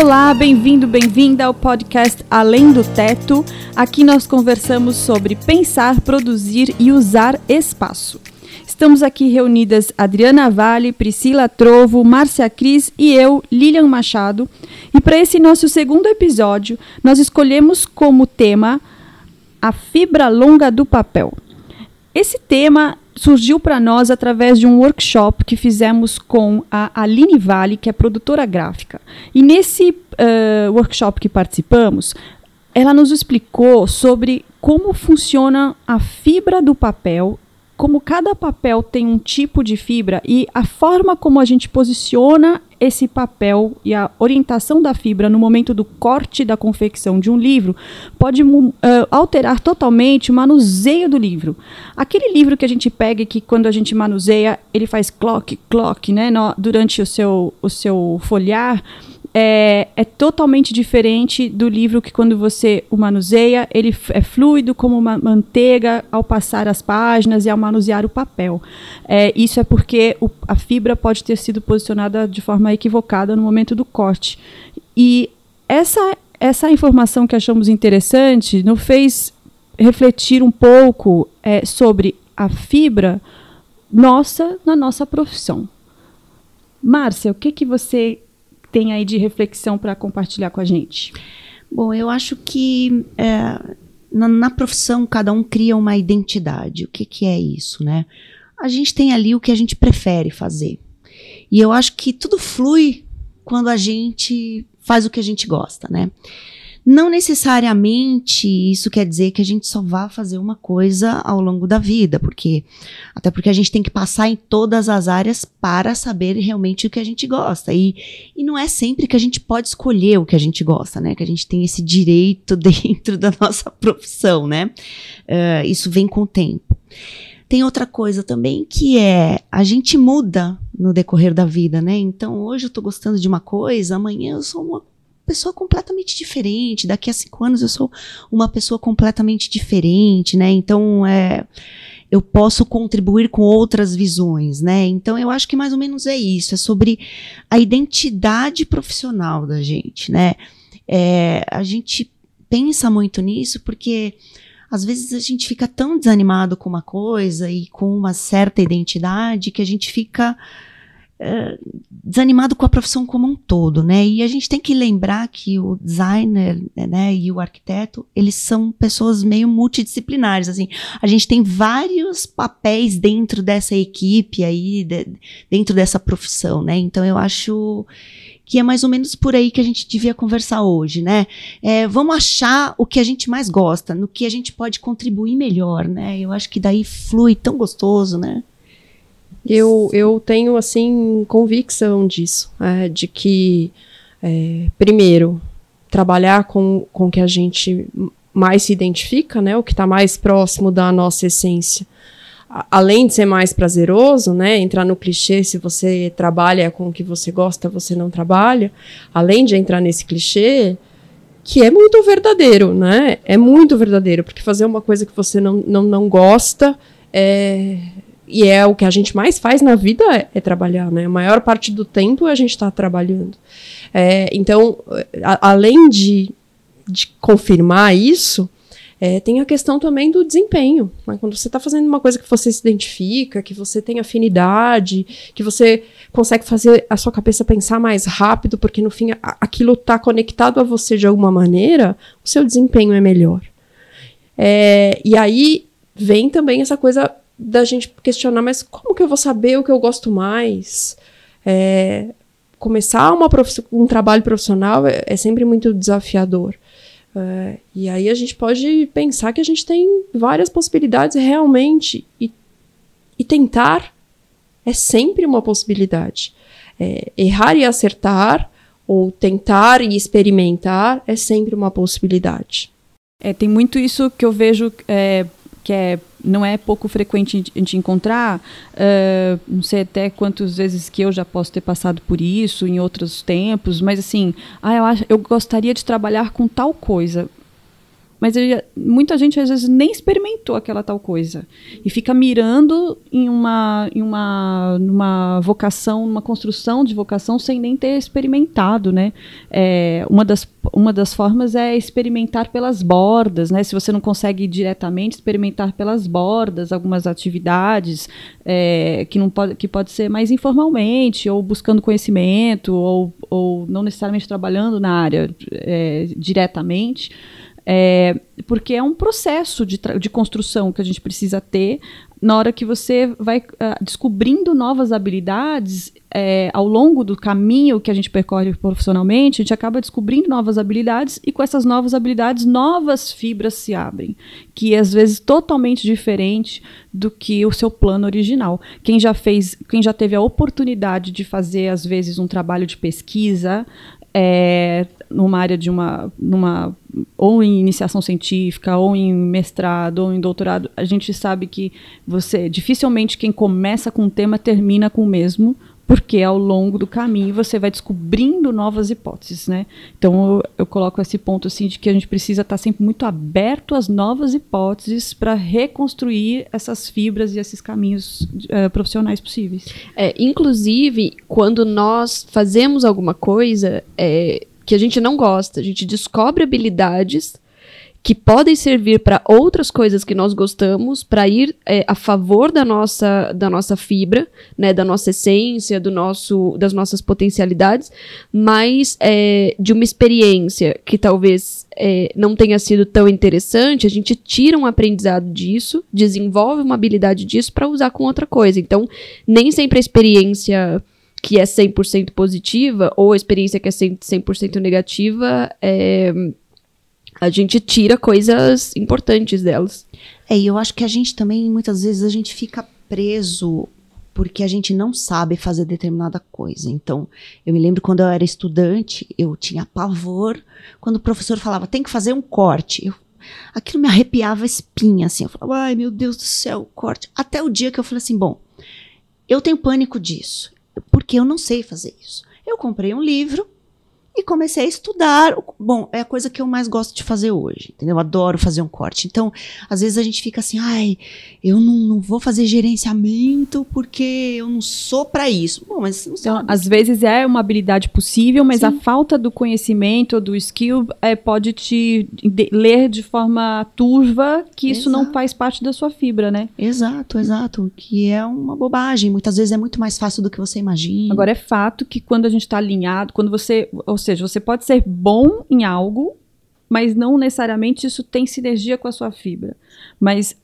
Olá, bem-vindo, bem-vinda ao podcast Além do Teto. Aqui nós conversamos sobre pensar, produzir e usar espaço. Estamos aqui reunidas Adriana Vale, Priscila Trovo, Márcia Cris e eu, Lilian Machado. E para esse nosso segundo episódio, nós escolhemos como tema a fibra longa do papel. Esse tema surgiu para nós através de um workshop que fizemos com a Aline Vale, que é produtora gráfica. E nesse uh, workshop que participamos, ela nos explicou sobre como funciona a fibra do papel como cada papel tem um tipo de fibra e a forma como a gente posiciona esse papel e a orientação da fibra no momento do corte da confecção de um livro pode uh, alterar totalmente o manuseio do livro. Aquele livro que a gente pega e que quando a gente manuseia ele faz clock, clock, né, no, durante o seu, o seu folhear, é, é, totalmente diferente do livro que quando você o manuseia, ele é fluido como uma manteiga ao passar as páginas e ao manusear o papel. É, isso é porque o, a fibra pode ter sido posicionada de forma equivocada no momento do corte. E essa, essa informação que achamos interessante nos fez refletir um pouco é, sobre a fibra nossa na nossa profissão. Márcia, o que, que você tem aí de reflexão para compartilhar com a gente? Bom, eu acho que é, na, na, profissão cada um cria uma identidade. O que, que é isso, né? A gente tem ali o que a gente prefere fazer. E eu acho que tudo flui quando a gente faz o que a gente gosta, né? Não necessariamente isso quer dizer que a gente só vá fazer uma coisa ao longo da vida, porque até porque a gente tem que passar em todas as áreas para saber realmente o que a gente gosta. E, e não é sempre que a gente pode escolher o que a gente gosta, né? Que a gente tem esse direito dentro da nossa profissão, né? Uh, isso vem com o tempo. Tem outra coisa também que é a gente muda no decorrer da vida, né? Então hoje eu tô gostando de uma coisa, amanhã eu sou uma pessoa completamente diferente. Daqui a cinco anos eu sou uma pessoa completamente diferente, né? Então, é, eu posso contribuir com outras visões, né? Então, eu acho que mais ou menos é isso. É sobre a identidade profissional da gente, né? É, a gente pensa muito nisso porque às vezes a gente fica tão desanimado com uma coisa e com uma certa identidade que a gente fica desanimado com a profissão como um todo, né? E a gente tem que lembrar que o designer, né, e o arquiteto, eles são pessoas meio multidisciplinares, assim. A gente tem vários papéis dentro dessa equipe aí, de, dentro dessa profissão, né? Então eu acho que é mais ou menos por aí que a gente devia conversar hoje, né? É, vamos achar o que a gente mais gosta, no que a gente pode contribuir melhor, né? Eu acho que daí flui tão gostoso, né? Eu, eu tenho, assim, convicção disso, é, de que, é, primeiro, trabalhar com, o que a gente mais se identifica, né, o que está mais próximo da nossa essência. Além de ser mais prazeroso, né, entrar no clichê, se você trabalha com o que você gosta, você não trabalha, além de entrar nesse clichê, que é muito verdadeiro, né, é muito verdadeiro, porque fazer uma coisa que você não, não, não gosta é, e é o que a gente mais faz na vida é, é trabalhar, né? A maior parte do tempo a gente está trabalhando. É, então, a, além de, de confirmar isso, é, tem a questão também do desempenho. Né? Quando você está fazendo uma coisa que você se identifica, que você tem afinidade, que você consegue fazer a sua cabeça pensar mais rápido, porque no fim a, aquilo está conectado a você de alguma maneira, o seu desempenho é melhor. É, e aí vem também essa coisa da gente questionar, mas como que eu vou saber o que eu gosto mais? É, começar uma um trabalho profissional é, é sempre muito desafiador. É, e aí a gente pode pensar que a gente tem várias possibilidades realmente. E, e tentar é sempre uma possibilidade. É, errar e acertar, ou tentar e experimentar, é sempre uma possibilidade. É, tem muito isso que eu vejo é, que é, não é pouco frequente de encontrar. Uh, não sei até quantas vezes que eu já posso ter passado por isso em outros tempos, mas assim, ah, eu, acho, eu gostaria de trabalhar com tal coisa. Mas ele, muita gente às vezes nem experimentou aquela tal coisa e fica mirando em uma, em uma, numa vocação, uma construção de vocação sem nem ter experimentado, né? É, uma, das, uma das formas é experimentar pelas bordas, né? Se você não consegue diretamente experimentar pelas bordas algumas atividades é, que não pode, que pode ser mais informalmente ou buscando conhecimento ou, ou não necessariamente trabalhando na área é, diretamente é, porque é um processo de, de construção que a gente precisa ter na hora que você vai uh, descobrindo novas habilidades é, ao longo do caminho que a gente percorre profissionalmente, a gente acaba descobrindo novas habilidades e com essas novas habilidades, novas fibras se abrem, que às vezes totalmente diferente do que o seu plano original. Quem já fez, quem já teve a oportunidade de fazer às vezes um trabalho de pesquisa, é, numa área de uma, numa ou em iniciação científica, ou em mestrado, ou em doutorado, a gente sabe que você dificilmente quem começa com um tema termina com o mesmo, porque ao longo do caminho você vai descobrindo novas hipóteses, né? Então eu, eu coloco esse ponto assim de que a gente precisa estar sempre muito aberto às novas hipóteses para reconstruir essas fibras e esses caminhos uh, profissionais possíveis. É, inclusive quando nós fazemos alguma coisa é, que a gente não gosta, a gente descobre habilidades que podem servir para outras coisas que nós gostamos, para ir é, a favor da nossa, da nossa fibra, né, da nossa essência, do nosso, das nossas potencialidades, mas é, de uma experiência que talvez é, não tenha sido tão interessante, a gente tira um aprendizado disso, desenvolve uma habilidade disso para usar com outra coisa. Então, nem sempre a experiência que é 100% positiva ou a experiência que é 100% negativa é a gente tira coisas importantes delas. É, e eu acho que a gente também, muitas vezes, a gente fica preso porque a gente não sabe fazer determinada coisa. Então, eu me lembro quando eu era estudante, eu tinha pavor quando o professor falava, tem que fazer um corte. Eu, aquilo me arrepiava a espinha, assim. Eu falava, ai meu Deus do céu, corte. Até o dia que eu falei assim, bom, eu tenho pânico disso, porque eu não sei fazer isso. Eu comprei um livro, e comecei a estudar. Bom, é a coisa que eu mais gosto de fazer hoje, entendeu? Eu adoro fazer um corte. Então, às vezes a gente fica assim, ai, eu não, não vou fazer gerenciamento porque eu não sou para isso. Bom, mas não então, às vezes é uma habilidade possível, mas Sim. a falta do conhecimento, do skill, é, pode te de, ler de forma turva que exato. isso não faz parte da sua fibra, né? Exato, exato. Que é uma bobagem. Muitas vezes é muito mais fácil do que você imagina. Agora, é fato que quando a gente está alinhado, quando você. Ou seja, você pode ser bom em algo, mas não necessariamente isso tem sinergia com a sua fibra. Mas,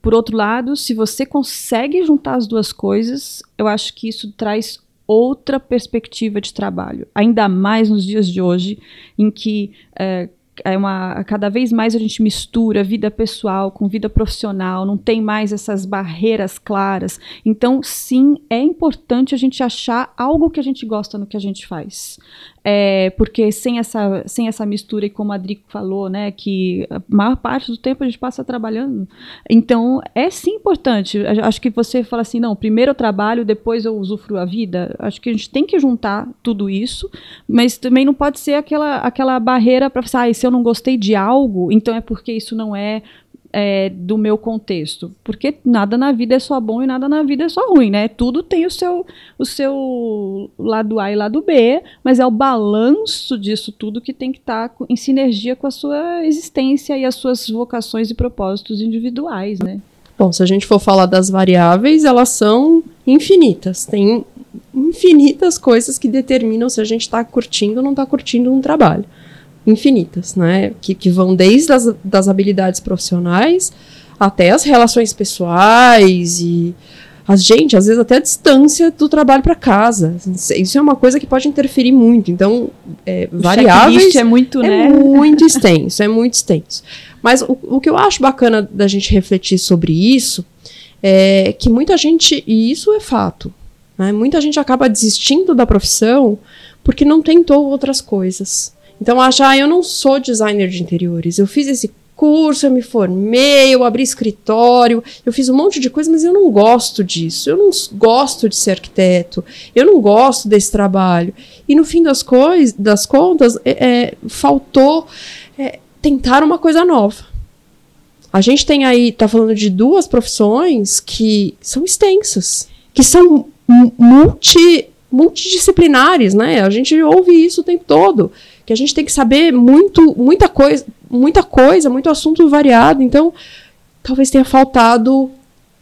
por outro lado, se você consegue juntar as duas coisas, eu acho que isso traz outra perspectiva de trabalho. Ainda mais nos dias de hoje, em que é, é uma cada vez mais a gente mistura vida pessoal com vida profissional, não tem mais essas barreiras claras. Então, sim, é importante a gente achar algo que a gente gosta no que a gente faz. É, porque sem essa, sem essa mistura, e como a Drico falou, né, que a maior parte do tempo a gente passa trabalhando. Então, é sim importante. Acho que você fala assim, não, primeiro eu trabalho, depois eu usufruo a vida. Acho que a gente tem que juntar tudo isso, mas também não pode ser aquela, aquela barreira para pensar, ah, se eu não gostei de algo, então é porque isso não é é, do meu contexto. Porque nada na vida é só bom e nada na vida é só ruim, né? Tudo tem o seu, o seu lado A e lado B, mas é o balanço disso tudo que tem que estar tá em sinergia com a sua existência e as suas vocações e propósitos individuais, né? Bom, se a gente for falar das variáveis, elas são infinitas. Tem infinitas coisas que determinam se a gente está curtindo ou não está curtindo um trabalho infinitas, né? Que, que vão desde as das habilidades profissionais até as relações pessoais e a gente, às vezes até a distância do trabalho para casa. Isso é uma coisa que pode interferir muito. Então, é, o variáveis é muito, é né? muito extenso, é muito extenso. Mas o, o que eu acho bacana da gente refletir sobre isso é que muita gente, e isso é fato, né? muita gente acaba desistindo da profissão porque não tentou outras coisas. Então acha, ah, eu não sou designer de interiores, eu fiz esse curso, eu me formei, eu abri escritório, eu fiz um monte de coisa, mas eu não gosto disso, eu não gosto de ser arquiteto, eu não gosto desse trabalho. E no fim das, coisas, das contas, é, é, faltou é, tentar uma coisa nova. A gente tem aí, tá falando de duas profissões que são extensas, que são multi, multidisciplinares, né? A gente ouve isso o tempo todo, que a gente tem que saber muito, muita coisa, muita coisa, muito assunto variado. Então, talvez tenha faltado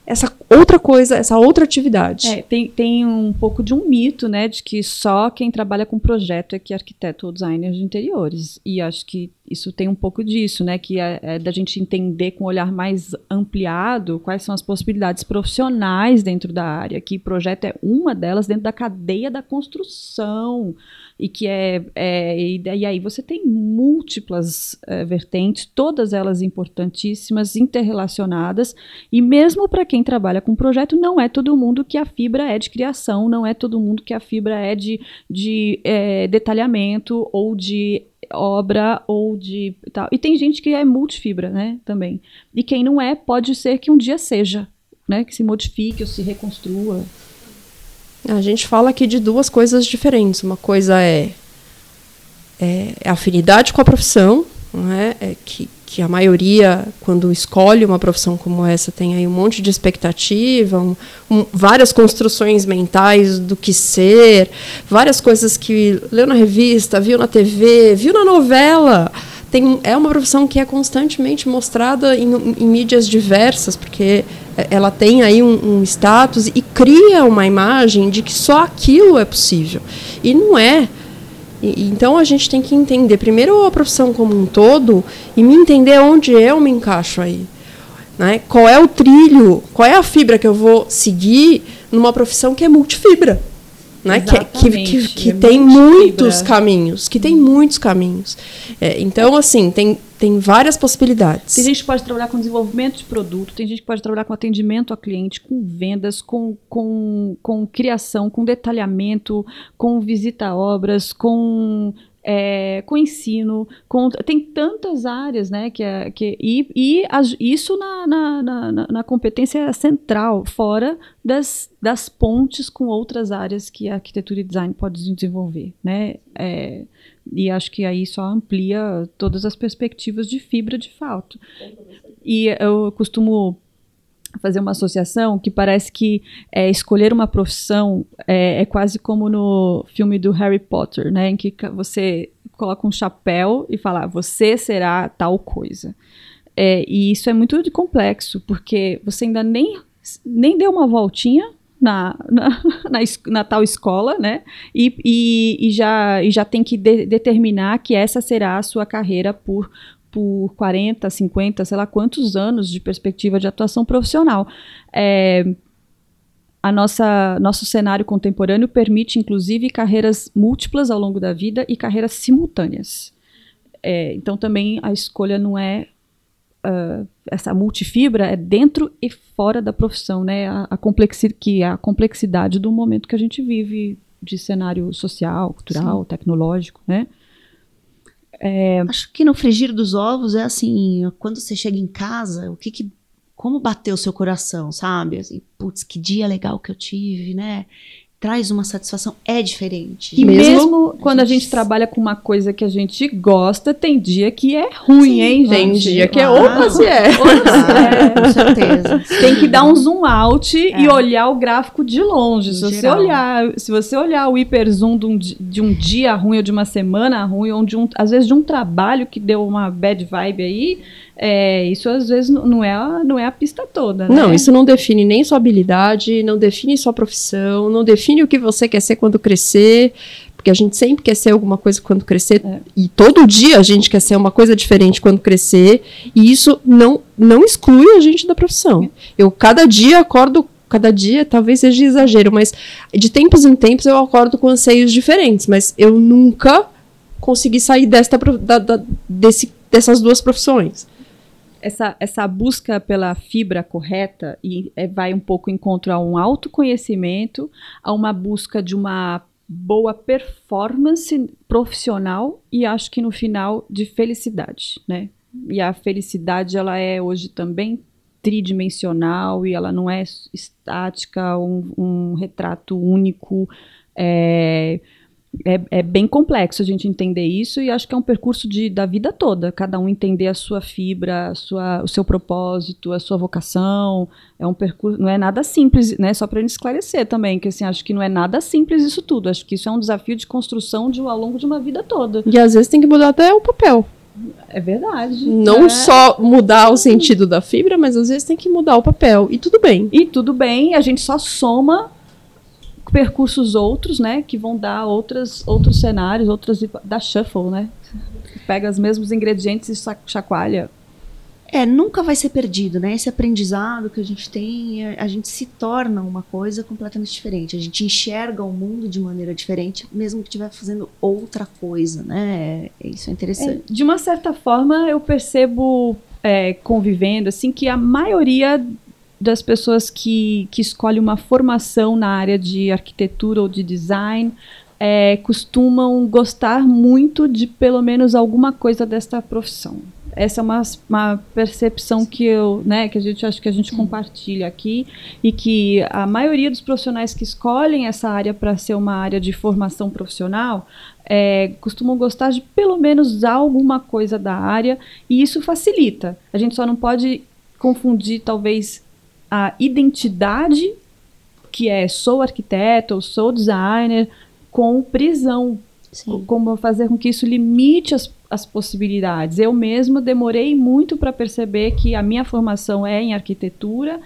essa outra coisa, essa outra atividade. É, tem, tem um pouco de um mito, né, de que só quem trabalha com projeto é que é arquiteto ou designer de interiores. E acho que isso tem um pouco disso, né, que é, é da gente entender com um olhar mais ampliado quais são as possibilidades profissionais dentro da área, que projeto é uma delas dentro da cadeia da construção e que é, é e, e, aí você tem múltiplas é, vertentes, todas elas importantíssimas, interrelacionadas, e mesmo para quem trabalha com projeto, não é todo mundo que a fibra é de criação, não é todo mundo que a fibra é de, de é, detalhamento ou de obra ou de tal. E tem gente que é multifibra, né, também. E quem não é, pode ser que um dia seja, né, que se modifique ou se reconstrua. A gente fala aqui de duas coisas diferentes. Uma coisa é, é, é afinidade com a profissão, né? é que, que a maioria, quando escolhe uma profissão como essa, tem aí um monte de expectativa, um, um, várias construções mentais do que ser, várias coisas que leu na revista, viu na TV, viu na novela. Tem, é uma profissão que é constantemente mostrada em, em mídias diversas, porque ela tem aí um, um, status e cria uma imagem de que só aquilo é possível. E não é. Então a gente tem que entender primeiro a profissão como um todo e me entender onde eu me encaixo aí. Né? Qual é o trilho, qual é a fibra que eu vou seguir numa profissão que é multifibra. Né? Que, que, que, que é tem muitos caminhos, que tem muitos caminhos. É, então, assim, tem, tem várias possibilidades. Tem gente que pode trabalhar com desenvolvimento de produto, tem gente que pode trabalhar com atendimento a cliente, com vendas, com, com, com criação, com detalhamento, com visita a obras, com é, com ensino, com, tem tantas áreas, né? Que, é, que, e e as, isso na, na, na, na, competência central, fora das, das pontes com outras áreas que a arquitetura e design pode desenvolver, né? É, e acho que aí só amplia todas as perspectivas de fibra de fato. E eu costumo fazer uma associação que parece que é, escolher uma profissão é, é, quase como no filme do Harry Potter, né, em que você coloca um chapéu e fala, ah, você será tal coisa. É, e isso é muito complexo, porque você ainda nem, nem deu uma voltinha na, na, na, na, tal escola, né? E, e, e, já, e já tem que de, determinar que essa será a sua carreira por por 40, 50, sei lá quantos anos de perspectiva de atuação profissional. É, a nossa nosso cenário contemporâneo permite inclusive carreiras múltiplas ao longo da vida e carreiras simultâneas. É, então também a escolha não é uh, essa multifibra é dentro e fora da profissão, né? A, a, que é a complexidade do momento que a gente vive de cenário social, cultural, Sim. tecnológico, né? É... Acho que no frigir dos ovos é assim, quando você chega em casa, o que, que como bateu o seu coração, sabe? Assim, putz, que dia legal que eu tive, né? Traz uma satisfação, é diferente. E mesmo, mesmo quando a gente... a gente... trabalha com uma coisa que a gente gosta, tem dia que é ruim, Sim, hein, Tem gente? dia que é opa se é. é. Com certeza. Tem que dar um zoom out é. e olhar o gráfico de longe. se você olhar, se você olhar o hiper zoom de um, de um dia ruim ou de uma semana ruim, ou de um, às vezes de um trabalho que deu uma bad vibe aí, é, isso às vezes não é, a, não é a pista toda. Né? Não, isso não define nem sua habilidade, não define sua profissão, não define o que você quer ser quando crescer, porque a gente sempre quer ser alguma coisa quando crescer, é. e todo dia a gente quer ser uma coisa diferente quando crescer, e isso não, não exclui a gente da profissão. Eu cada dia acordo cada dia talvez seja exagero, mas de tempos em tempos eu acordo com anseios diferentes, mas eu nunca consegui sair desta, da, da, desse, dessas duas profissões essa, essa busca pela fibra correta e é, vai um pouco encontro a um autoconhecimento, a uma busca de uma boa performance profissional e acho que no final de felicidade, né? E a felicidade ela é hoje também tridimensional e ela não é estática, um, um retrato único. É, é, é, bem complexo a gente entender isso e acho que é um percurso de, da vida toda, cada um entender a sua fibra, a sua, o seu propósito, a sua vocação. É um percurso, não é nada simples, né? Só para gente esclarecer também, que assim, acho que não é nada simples isso tudo. Acho que isso é um desafio de construção de, ao longo de uma vida toda. E às vezes tem que mudar até o papel. É verdade. Não é. só mudar o sentido da fibra, mas às vezes tem que mudar o papel. E tudo bem. E tudo bem, a gente só soma percursos outros, né, que vão dar outras, outros cenários, outras da shuffle, né? Pega os mesmos ingredientes e chacoalha. É, nunca vai ser perdido, né? Esse aprendizado que a gente tem, a gente se torna uma coisa completamente diferente. A gente enxerga o mundo de maneira diferente, mesmo que estiver fazendo outra coisa, né? É, isso é interessante. É, de uma certa forma, eu percebo, é, convivendo, assim, que a maioria das pessoas que, que escolhem uma formação na área de arquitetura ou de design é, costumam gostar muito de pelo menos alguma coisa desta profissão. Essa é uma, uma percepção que eu, né, que a gente acho que a gente Sim. compartilha aqui e que a maioria dos profissionais que escolhem essa área para ser uma área de formação profissional é, costumam gostar de pelo menos alguma coisa da área e isso facilita. A gente só não pode confundir talvez a identidade, que é sou arquiteto ou sou designer, com prisão. Sim. Como fazer com que isso limite as, as possibilidades. Eu mesma demorei muito para perceber que a minha formação é em arquitetura.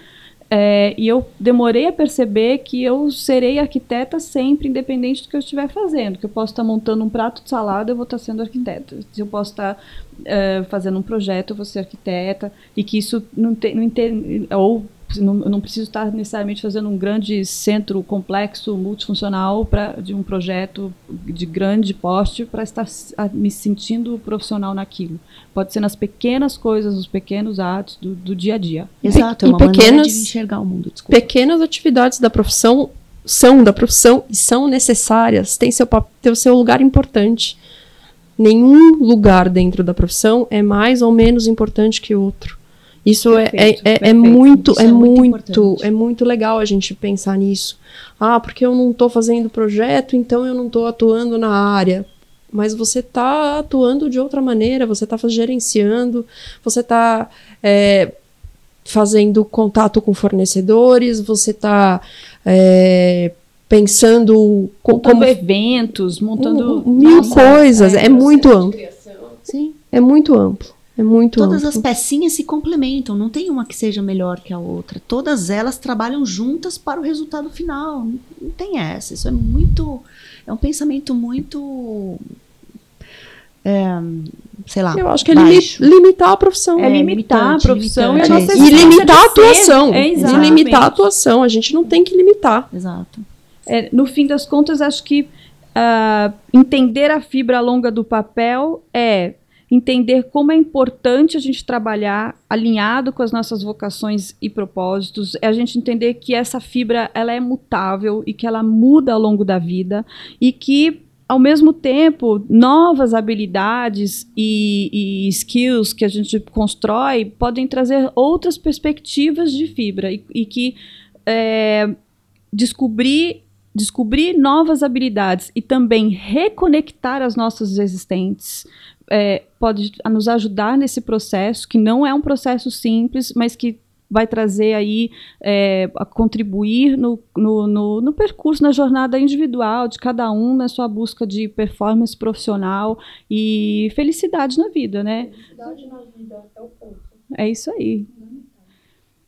É, e eu demorei a perceber que eu serei arquiteta sempre, independente do que eu estiver fazendo. Que eu posso estar montando um prato de salada, eu vou estar sendo arquiteta. Se eu posso estar uh, fazendo um projeto, eu vou ser arquiteta. E que isso não tem. Não tem ou não, eu não preciso estar necessariamente fazendo um grande centro complexo, multifuncional pra, de um projeto de grande porte para estar me sentindo profissional naquilo. Pode ser nas pequenas coisas, nos pequenos atos do, do dia a dia. Exato, é uma pequenas, de enxergar o mundo. Desculpa. Pequenas atividades da profissão são da profissão e são necessárias, tem seu, tem o seu lugar importante. Nenhum lugar dentro da profissão é mais ou menos importante que outro. Isso é, perfeito, é, é, é, muito, Isso é, é muito, muito é muito legal a gente pensar nisso. Ah, porque eu não estou fazendo projeto, então eu não estou atuando na área. Mas você está atuando de outra maneira, você está gerenciando, você está é, fazendo contato com fornecedores, você está é, pensando montando como eventos, montando mil nossa, coisas. É, é muito amplo. Sim, é muito amplo. É muito Todas amplo. as pecinhas se complementam, não tem uma que seja melhor que a outra. Todas elas trabalham juntas para o resultado final. Não tem essa. Isso é muito. É um pensamento muito. É, sei lá. Eu acho que é limitar a profissão. É, limitar a profissão e, a nossa e limitar a atuação. É, e limitar a atuação. A gente não tem que limitar. Exato. É, no fim das contas, acho que uh, entender a fibra longa do papel é entender como é importante a gente trabalhar alinhado com as nossas vocações e propósitos, é a gente entender que essa fibra ela é mutável e que ela muda ao longo da vida e que ao mesmo tempo, novas habilidades e, e, skills que a gente constrói podem trazer outras perspectivas de fibra e, e que é, descobrir descobrir novas habilidades e também reconectar as nossas existentes é, pode nos ajudar nesse processo, que não é um processo simples, mas que vai trazer aí, é, a contribuir no, no, no, no, percurso, na jornada individual de cada um, na sua busca de performance profissional e felicidade na vida, né? Felicidade na vida é o ponto. É isso aí.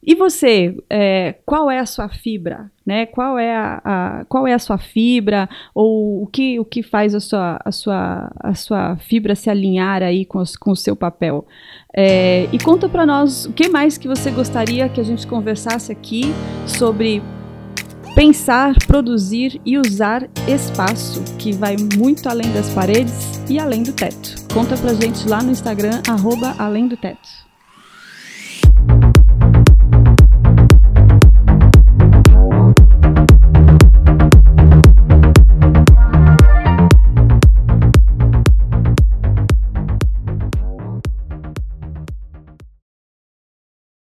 E você, é, qual é a sua fibra? Né? Qual, é a, a, qual é a sua fibra? Ou o que, o que faz a sua, a, sua, a sua fibra se alinhar aí com, os, com o seu papel? É, e conta para nós o que mais que você gostaria que a gente conversasse aqui sobre pensar, produzir e usar espaço, que vai muito além das paredes e além do teto. Conta pra gente lá no Instagram, arroba além do teto.